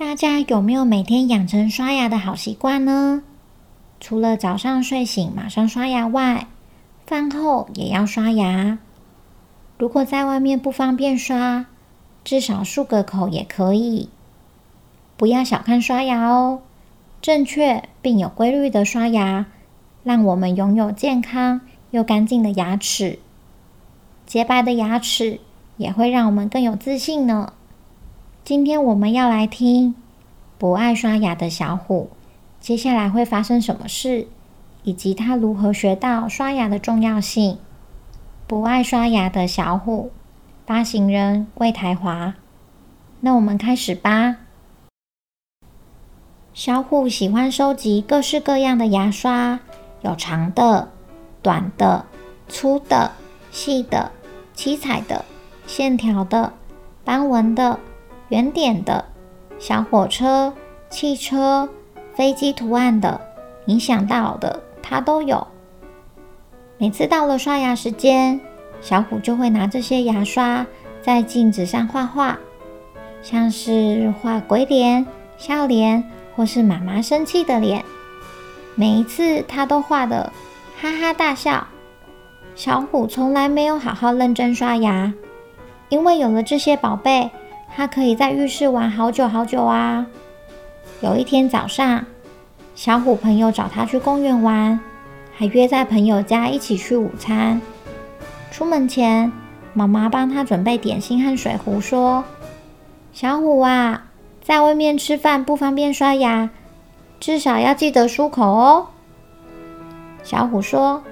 大家有没有每天养成刷牙的好习惯呢？除了早上睡醒马上刷牙外，饭后也要刷牙。如果在外面不方便刷，至少漱个口也可以。不要小看刷牙哦，正确并有规律的刷牙，让我们拥有健康又干净的牙齿。洁白的牙齿也会让我们更有自信呢。今天我们要来听不爱刷牙的小虎，接下来会发生什么事，以及他如何学到刷牙的重要性。不爱刷牙的小虎，发行人魏台华。那我们开始吧。小虎喜欢收集各式各样的牙刷，有长的、短的、粗的、细的、七彩的、线条的、斑纹的。圆点的小火车、汽车、飞机图案的，你想到的它都有。每次到了刷牙时间，小虎就会拿这些牙刷在镜子上画画，像是画鬼脸、笑脸，或是妈妈生气的脸。每一次他都画的哈哈大笑。小虎从来没有好好认真刷牙，因为有了这些宝贝。他可以在浴室玩好久好久啊！有一天早上，小虎朋友找他去公园玩，还约在朋友家一起去午餐。出门前，妈妈帮他准备点心和水壶，说：“小虎啊，在外面吃饭不方便刷牙，至少要记得漱口哦。”小虎说：“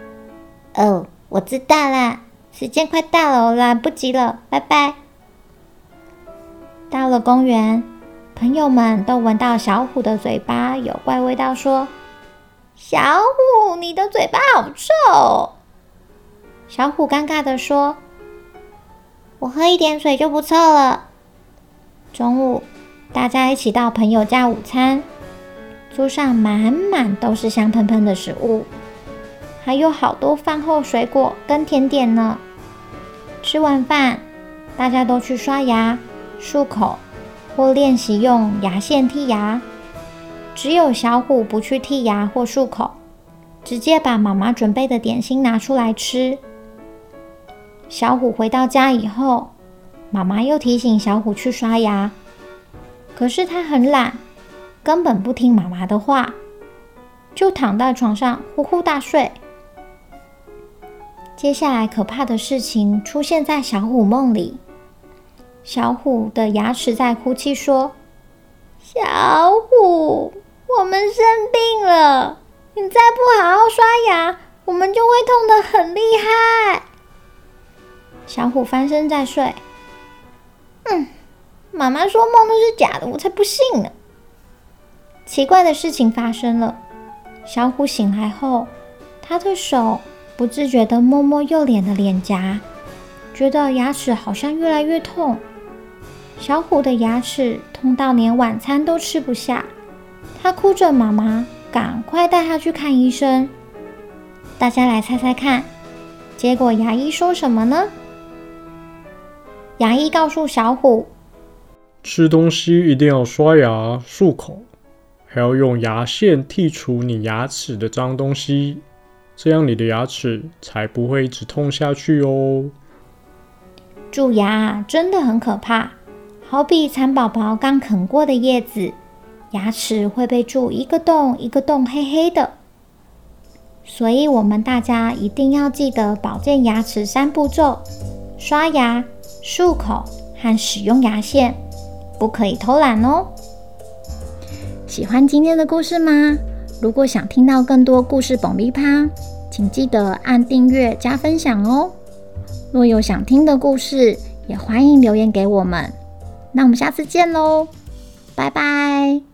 哦，我知道啦，时间快到了，我来不及了，拜拜。”到了公园，朋友们都闻到小虎的嘴巴有怪味道，说：“小虎，你的嘴巴好臭。”小虎尴尬地说：“我喝一点水就不臭了。”中午，大家一起到朋友家午餐，桌上满满都是香喷喷的食物，还有好多饭后水果跟甜点呢。吃完饭，大家都去刷牙。漱口或练习用牙线剔牙，只有小虎不去剔牙或漱口，直接把妈妈准备的点心拿出来吃。小虎回到家以后，妈妈又提醒小虎去刷牙，可是他很懒，根本不听妈妈的话，就躺在床上呼呼大睡。接下来可怕的事情出现在小虎梦里。小虎的牙齿在哭泣，说：“小虎，我们生病了，你再不好好刷牙，我们就会痛得很厉害。”小虎翻身在睡。嗯，妈妈说梦都是假的，我才不信呢。奇怪的事情发生了，小虎醒来后，他的手不自觉地摸摸右脸的脸颊，觉得牙齿好像越来越痛。小虎的牙齿痛到连晚餐都吃不下，他哭着：“妈妈，赶快带他去看医生。”大家来猜猜看，结果牙医说什么呢？牙医告诉小虎：“吃东西一定要刷牙漱口，还要用牙线剔除你牙齿的脏东西，这样你的牙齿才不会一直痛下去哦。”蛀牙真的很可怕。好比蚕宝宝刚啃过的叶子，牙齿会被蛀一个洞一个洞，黑黑的。所以，我们大家一定要记得保健牙齿三步骤：刷牙、漱口和使用牙线，不可以偷懒哦。喜欢今天的故事吗？如果想听到更多故事爆米花，请记得按订阅加分享哦。若有想听的故事，也欢迎留言给我们。那我们下次见喽，拜拜。